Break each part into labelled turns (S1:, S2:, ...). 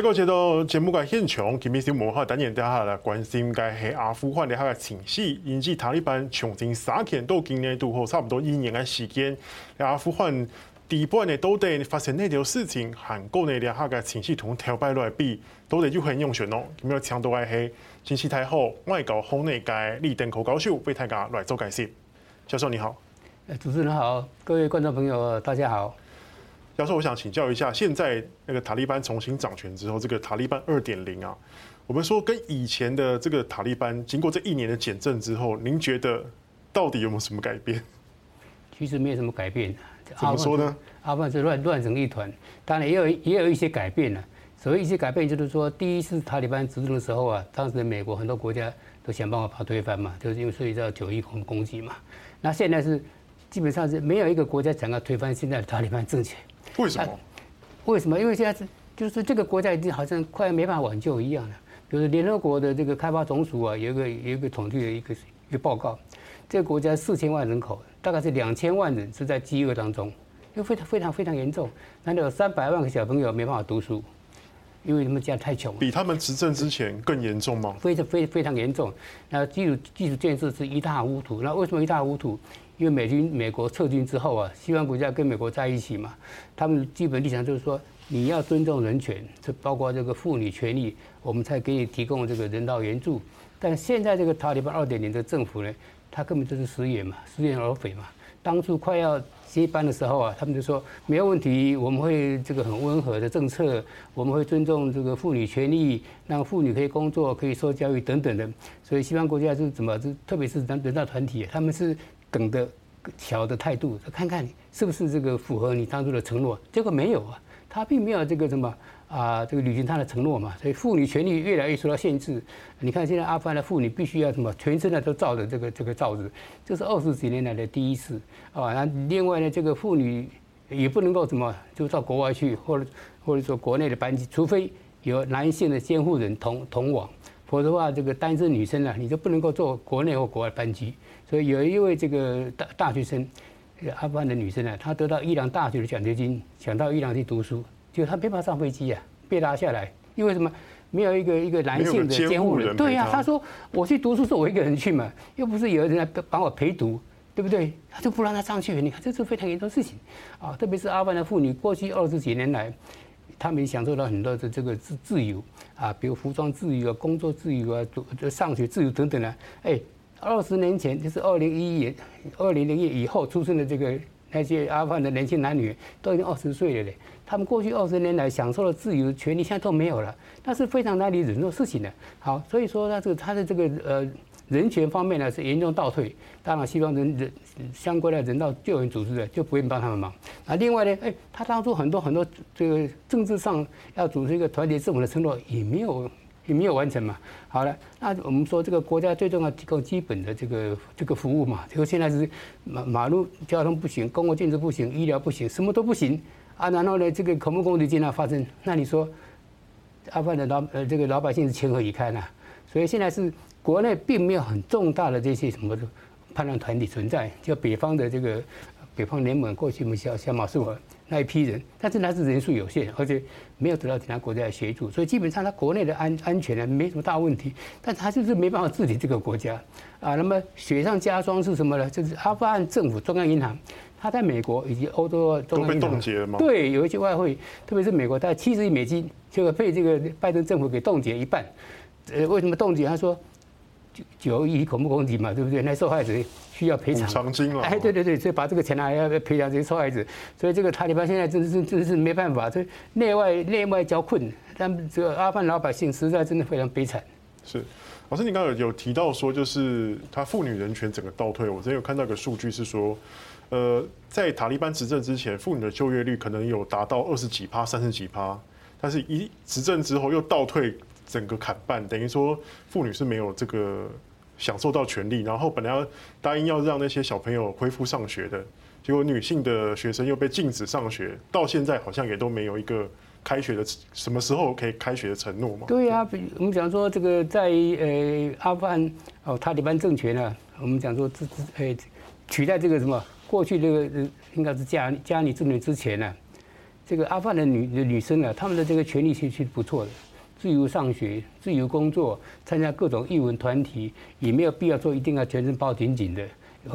S1: 最后接到节目嘅现场，今日小文化等人底下来关心嘅系阿富汗嘅下个情势，引致塔利班从今三天到今年度后差不多一年嘅时间，阿富汗底部呢都得发生呢条事情，韩国呢两下嘅情绪同台湾来比，都得就很用选咯。咁样强度嘅系经济太好，外交部内嘅李登辉教授为大家来做解释。教授你好，
S2: 诶主持人好，各位观众朋友大家好。
S1: 教授，我想请教一下，现在那个塔利班重新掌权之后，这个塔利班二点零啊，我们说跟以前的这个塔利班，经过这一年的检证之后，您觉得到底有没有什么改变？
S2: 其实没有什么改变。
S1: 怎么说呢？
S2: 阿富汗是乱乱成一团，当然也有也有一些改变了。所谓一些改变，就是说，第一次塔利班执政的时候啊，当时的美国很多国家都想办法把它推翻嘛，就是因为涉及到九一恐攻击嘛。那现在是基本上是没有一个国家想要推翻现在的塔利班政权。
S1: 为什么？
S2: 为什么？因为现在是就是这个国家已经好像快要没办法挽救一样了。就是联合国的这个开发总署啊，有一个有一个统计的一个一个报告，这个国家四千万人口，大概是两千万人是在饥饿当中，因为非常非常非常严重。那有三百万个小朋友没办法读书，因为他们家太穷。
S1: 比他们执政之前更严重吗？
S2: 非常非非常严重。那基础基础建设是一塌糊涂。那为什么一塌糊涂？因为美军美国撤军之后啊，西方国家跟美国在一起嘛，他们基本立场就是说，你要尊重人权，这包括这个妇女权利，我们才给你提供这个人道援助。但现在这个塔利班二点零的政府呢，他根本就是食言嘛，食言而肥嘛。当初快要接班的时候啊，他们就说没有问题，我们会这个很温和的政策，我们会尊重这个妇女权利，让妇女可以工作、可以受教育等等的。所以西方国家是怎么，特别是人人道团体，他们是。等的调的态度，看看是不是这个符合你当初的承诺。结果没有啊，他并没有这个什么啊、这个履行他的承诺嘛。所以妇女权利越来越受到限制。你看现在阿富汗的妇女必须要什么，全身的都罩着这个这个罩子，这是二十几年来的第一次啊。那另外呢，这个妇女也不能够什么，就到国外去，或者或者说国内的班级，除非有男性的监护人同同往，否则的话，这个单身女生呢，你就不能够坐国内或国外班机。所以有一位这个大大学生，阿富汗的女生呢，她得到伊朗大学的奖学金，想到伊朗去读书，结果她没办法上飞机啊，被拉下来。因为什么？没有一个一个男性的监护人。对呀，她说我去读书是我一个人去嘛，又不是有人来帮我陪读，对不对？他就不让她上去。你看，这是非常严重的事情啊！特别是阿富汗的妇女，过去二十几年来，他们享受到很多的这个自自由啊，比如服装自由啊、工作自由啊、上学自由等等啊，哎。二十年前，就是二零一一年、二零零一以后出生的这个那些阿富汗的年轻男女，都已经二十岁了嘞。他们过去二十年来享受的自由权利，现在都没有了，那是非常难以忍受事情的。好，所以说他这个他的这个呃人权方面呢是严重倒退。当然，西方人人相关的人道救援组织的就不愿帮他们忙。啊，另外呢，哎，他当初很多很多这个政治上要组织一个团结政府的承诺也没有。也没有完成嘛？好了，那我们说这个国家最重要提供基本的这个这个服务嘛。就现在是马马路交通不行，公共建设不行，医疗不行，什么都不行啊。然后呢，这个恐怖攻击经常发生，那你说阿富汗的老呃这个老百姓是情何以堪呢？所以现在是国内并没有很重大的这些什么的叛乱团体存在，就北方的这个北方联盟过去我们小小马士我。那一批人，但是他是人数有限，而且没有得到其他国家的协助，所以基本上他国内的安安全呢没什么大问题，但他就是没办法治理这个国家啊。那么雪上加霜是什么呢？就是阿富汗政府中央银行，他在美国以及欧洲
S1: 都被冻结了吗？
S2: 对，有一些外汇，特别是美国，大概七十亿美金就被这个拜登政府给冻结一半。呃，为什么冻结？他说。九一恐怖攻击嘛，对不对？那受害者需要赔偿。补偿金了。哎，对对对，所以把这个钱拿来要赔偿这些受害者。所以这个塔利班现在真是真是没办法，这内外内外交困。但这个阿富汗老百姓实在真的非常悲惨。
S1: 是，老师，你刚刚有有提到说，就是他妇女人权整个倒退。我之前有看到一个数据是说，呃，在塔利班执政之前，妇女的就业率可能有达到二十几趴、三十几趴，但是一执政之后又倒退。整个砍半，等于说妇女是没有这个享受到权利，然后本来要答应要让那些小朋友恢复上学的，结果女性的学生又被禁止上学，到现在好像也都没有一个开学的什么时候可以开学的承诺嘛？
S2: 对呀、啊，我们讲说这个在呃阿富汗哦塔利班政权呢，我们讲说这这呃取代这个什么过去这个应该是加加尼政权之前呢。这个阿富汗的女女生啊，她们的这个权利其实是不错的，自由上学、自由工作、参加各种艺文团体，也没有必要说一定要全身包紧紧的。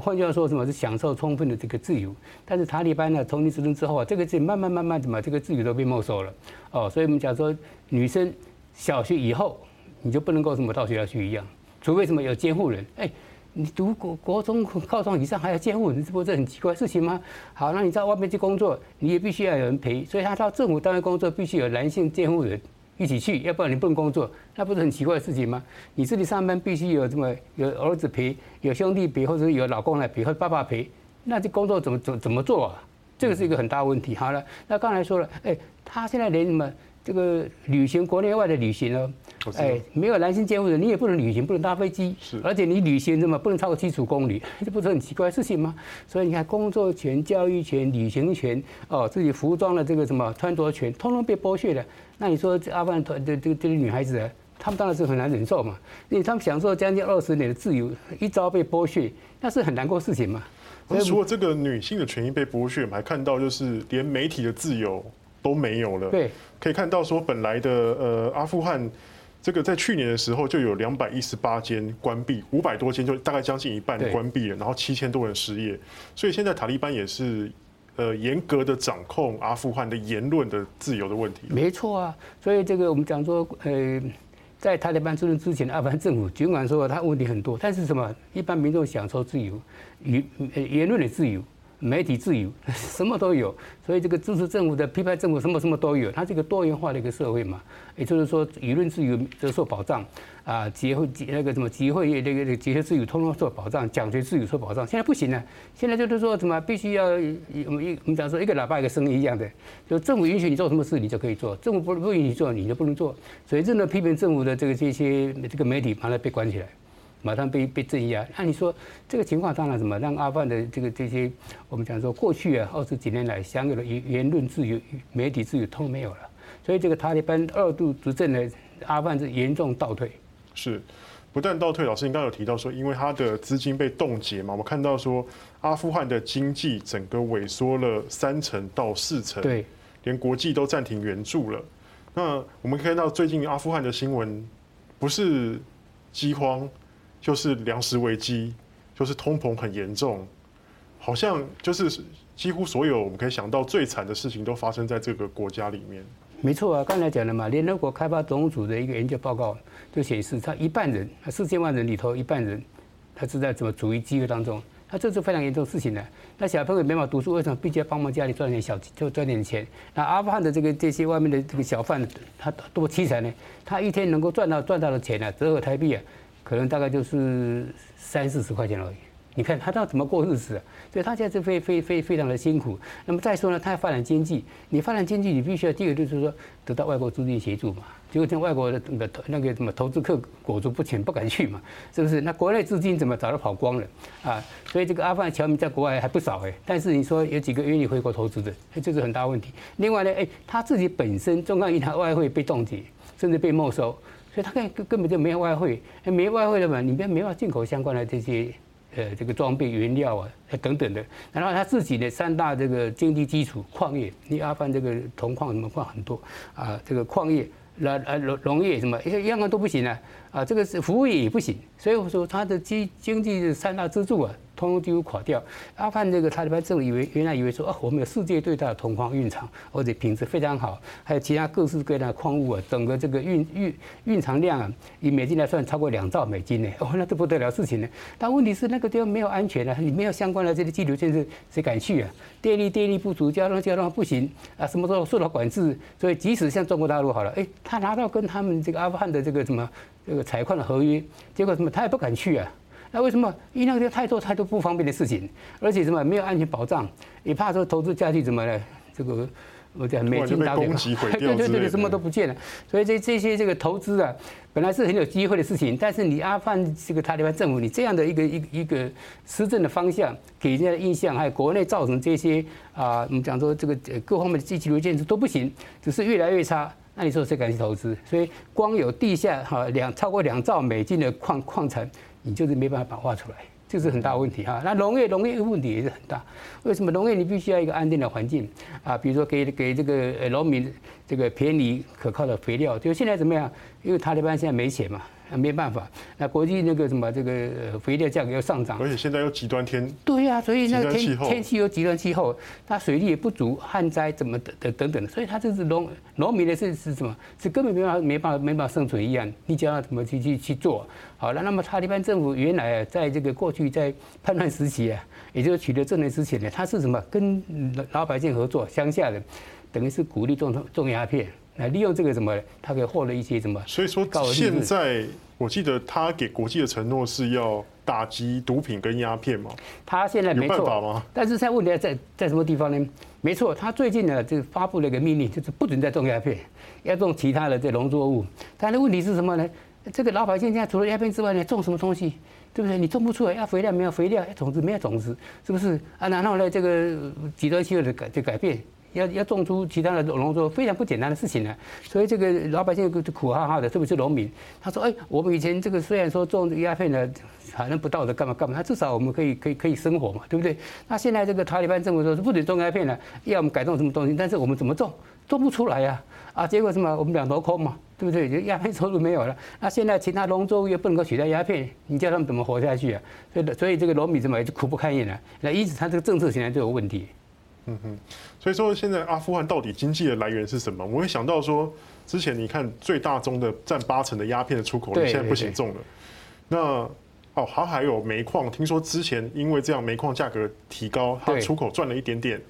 S2: 换句话说，什么是享受充分的这个自由？但是塔利班呢，从你执政之后啊，这个自慢慢慢慢怎么这个自由都被没收了哦。所以我们讲说，女生小学以后你就不能够什么到学校去一样，除非什么有监护人。哎，你读国国中、高中以上还要监护人，这不是很奇怪的事情吗？好，那你在外面去工作，你也必须要有人陪。所以他到政府单位工作，必须有男性监护人。一起去，要不然你不能工作，那不是很奇怪的事情吗？你这里上班必须有这么有儿子陪，有兄弟陪，或者有老公来陪，或者爸爸陪，那这工作怎么怎怎么做啊？这个是一个很大问题。好了，那刚才说了，哎，他现在连什么这个旅行国内外的旅行哦，哎，没有男性监护人，你也不能旅行，不能搭飞机，是，而且你旅行什么不能超过七十公里，这不是很奇怪的事情吗？所以你看，工作权、教育权、旅行权，哦，自己服装的这个什么穿着权，通通被剥削了。那你说这阿富汗团的这个这些女孩子，她们当然是很难忍受嘛。因为她们享受将近二十年的自由，一朝被剥削，那是很难过事情嘛。
S1: 那除了这个女性的权益被剥削，我们还看到就是连媒体的自由都没有了。
S2: 对，
S1: 可以看到说本来的呃阿富汗这个在去年的时候就有两百一十八间关闭，五百多间就大概将近一半关闭了，然后七千多人失业。所以现在塔利班也是。呃，严格的掌控阿富汗的言论的自由的问题。
S2: 没错啊，所以这个我们讲说，呃，在塔利班执政之前，阿富汗政府尽管说他问题很多，但是什么，一般民众享受自由，言言论的自由。媒体自由，什么都有，所以这个支持政府的、批判政府，什么什么都有。它是一个多元化的一个社会嘛，也就是说，舆论自由得受保障，啊，集会集那个什么集会那个集会自由通通受保障，讲学自由受保障。现在不行了，现在就是说什么必须要我们一我们讲说一个喇叭一个声音一样的，就政府允许你做什么事，你就可以做；政府不不允许做，你就不能做。所以，真的批评政府的这个这些这个媒体，把它被关起来。马上被被镇压。那你说这个情况当然什么？让阿富汗的这个这些我们讲说过去啊二十几年来享有的言言论自由、媒体自由都没有了。所以这个塔利班二度执政的阿富汗是严重倒退。
S1: 是，不但倒退。老师，您刚刚有提到说，因为他的资金被冻结嘛，我们看到说阿富汗的经济整个萎缩了三成到四成，
S2: 对，
S1: 连国际都暂停援助了。那我们可以看到最近阿富汗的新闻不是饥荒。就是粮食危机，就是通膨很严重，好像就是几乎所有我们可以想到最惨的事情都发生在这个国家里面。
S2: 没错啊，刚才讲了嘛，联合国开发总组的一个研究报告就显示，他一半人，四千万人里头一半人，他是在怎么处于饥饿当中，那这是非常严重的事情呢。那小朋友没法读书，为什么必须要帮忙家里赚点小就赚点钱？那阿富汗的这个这些外面的这个小贩，他多凄惨呢？他一天能够赚到赚到的钱呢，折合台币啊。可能大概就是三四十块钱而已。你看他要怎么过日子啊？所以他现在是非非非非常的辛苦。那么再说呢，他要发展经济，你发展经济，你必须要第一个就是说得到外国资金协助嘛。结果像外国的那个那个什么投资客裹足不前，不敢去嘛，是不是？那国内资金怎么早就跑光了啊？所以这个阿富汗侨民在国外还不少哎。但是你说有几个愿意回国投资的，这是很大问题。另外呢，哎，他自己本身中央银行外汇被冻结，甚至被没收。所以他根根本就没有外汇，没外汇的嘛，你别没法进口相关的这些呃这个装备原料啊等等的。然后他自己的三大这个经济基础矿业，你阿富汗这个铜矿什么矿很多啊，这个矿业、那啊农农业什么一样样都不行啊啊，这个是服务业也不行。所以我说他的经经济三大支柱啊。通通几乎垮掉。阿富汗这个塔利班政府以为原来以为说，哦，我们有世界最大的铜矿蕴藏，而且品质非常好，还有其他各式各样的矿物啊，整个这个蕴蕴蕴藏量啊，以美金来算超过两兆美金呢。哦，那这不得了事情呢。但问题是那个地方没有安全啊，你没有相关的这些基础建设，谁敢去啊？电力电力不足，交通交通不行啊，什么时候受到管制。所以即使像中国大陆好了，哎，他拿到跟他们这个阿富汗的这个什么这个采矿的合约，结果什么他也不敢去啊。那为什么？因为那个太多太多不方便的事情，而且什么没有安全保障，也怕说投资下去怎么呢？这个我讲美金打点，对对对，什么都不见了。所以这这些这个投资啊，本来是很有机会的事情，但是你阿富汗这个塔利班政府，你这样的一个一个一个施政的方向，给人家的印象，还有国内造成这些啊，我们讲说这个各方面的基础建设都不行，只是越来越差。那你说谁敢去投资？所以光有地下哈两超过两兆美金的矿矿产。你就是没办法把画出来。这是很大问题哈。那农业农业问题也是很大，为什么农业你必须要一个安定的环境啊？比如说给给这个呃农民这个便宜可靠的肥料，就现在怎么样？因为塔利班现在没钱嘛。那没办法，那国际那个什么这个肥料价格又上涨，
S1: 而且现在又极端天，
S2: 对呀、啊，所以那个天天气又极端气候，它水利也不足，旱灾怎么等等等，所以它这是农农民的是是什么？是根本没办法没办法没办法生存一样，你叫他怎么去去去做？好了，那么塔利班政府原来啊，在这个过去在叛乱时期啊，也就是取得政权之前呢，他是什么？跟老百姓合作，乡下的等于是鼓励种种鸦片。来利用这个什么，他可以获得一些什么？
S1: 所以说，现在我记得他给国际的承诺是要打击毒品跟鸦片嘛。
S2: 他现在
S1: 没办法吗？
S2: 但是现在问题在在什么地方呢？没错，他最近呢就发布了一个命令，就是不准再种鸦片，要种其他的这农作物。但是问题是什么呢？这个老百姓现在除了鸦片之外，你种什么东西？对不对？你种不出来，要肥料没有肥料，要种子没有种子，是不是？啊，然后呢，这个极端气候的改就改变。要要种出其他的农作物，非常不简单的事情呢。所以这个老百姓苦哈哈的，特别是农民。他说：“哎，我们以前这个虽然说种鸦片呢，好像不道德，干嘛干嘛，他至少我们可以可以可以生活嘛，对不对？那现在这个塔利班政府说是不准种鸦片了，要我们改种什么东西？但是我们怎么种，种不出来呀？啊，结果什么？我们两头空嘛，对不对？就鸦片收入没有了。那现在其他农作物又不能够取代鸦片，你叫他们怎么活下去啊？所以所以这个农民怎么也就苦不堪言了。那因此他这个政策现在就有问题。”
S1: 嗯哼，所以说现在阿富汗到底经济的来源是什么？我会想到说，之前你看最大宗的占八成的鸦片的出口，你现在不行种了。那哦，还还有煤矿，听说之前因为这样煤矿价格提高，它出口赚了一点点。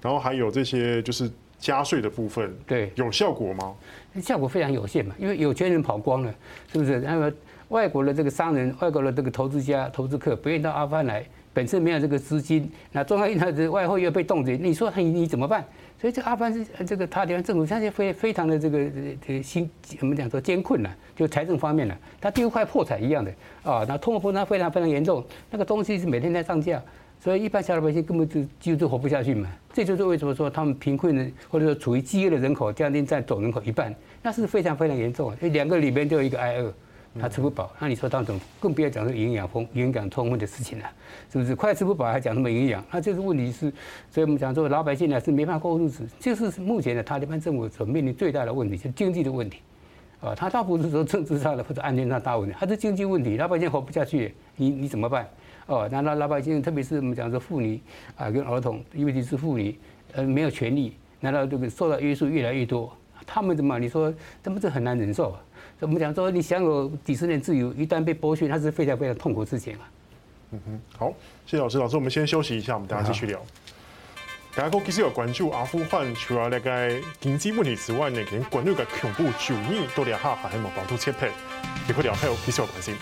S1: 然后还有这些就是加税的部分，对，有效果吗？
S2: 效果非常有限嘛，因为有钱人跑光了，是不是？那么外国的这个商人、外国的这个投资家、投资客不愿意到阿富汗来。本身没有这个资金，那中央银行的外汇又被冻结，你说你你怎么办？所以这阿富汗是这个塔利班政府现在非非常的这个这个心我们讲说艰困了，就财政方面了，它几乎快破产一样的啊，那通货膨胀非常非常严重，那个东西是每天在涨价，所以一般小老百姓根本就几乎都活不下去嘛。这就是为什么说他们贫困的或者说处于饥饿的人口将近占总人口一半，那是非常非常严重啊，两个里面就有一个挨饿。他吃不饱，那你说当中更不要讲这个营养丰、营养充分的事情了，是不是？快吃不饱还讲什么营养？那这个问题是，所以我们讲说老百姓呢是没法过日子，就是目前的塔利班政府所面临最大的问题，就是经济的问题。啊，他倒不是说政治上的或者安全上大问题，他是经济问题，老百姓活不下去，你你怎么办？哦，那那老百姓，特别是我们讲说妇女啊跟儿童，尤其是妇女，呃，没有权利，难道这个受到约束越来越多？他们怎么？你说，他们这很难忍受啊。我们讲说，你享有几十年自由，一旦被剥削，那是非常非常痛苦的事情啊。
S1: 嗯哼，好，谢谢老师。老师，我们先休息一下，我们等下继续聊。大家都其实有关注阿富汗，除了那个经济问题之外呢，跟关注个恐怖主义都两下还有冇保护切配，也会聊还有其实有关系。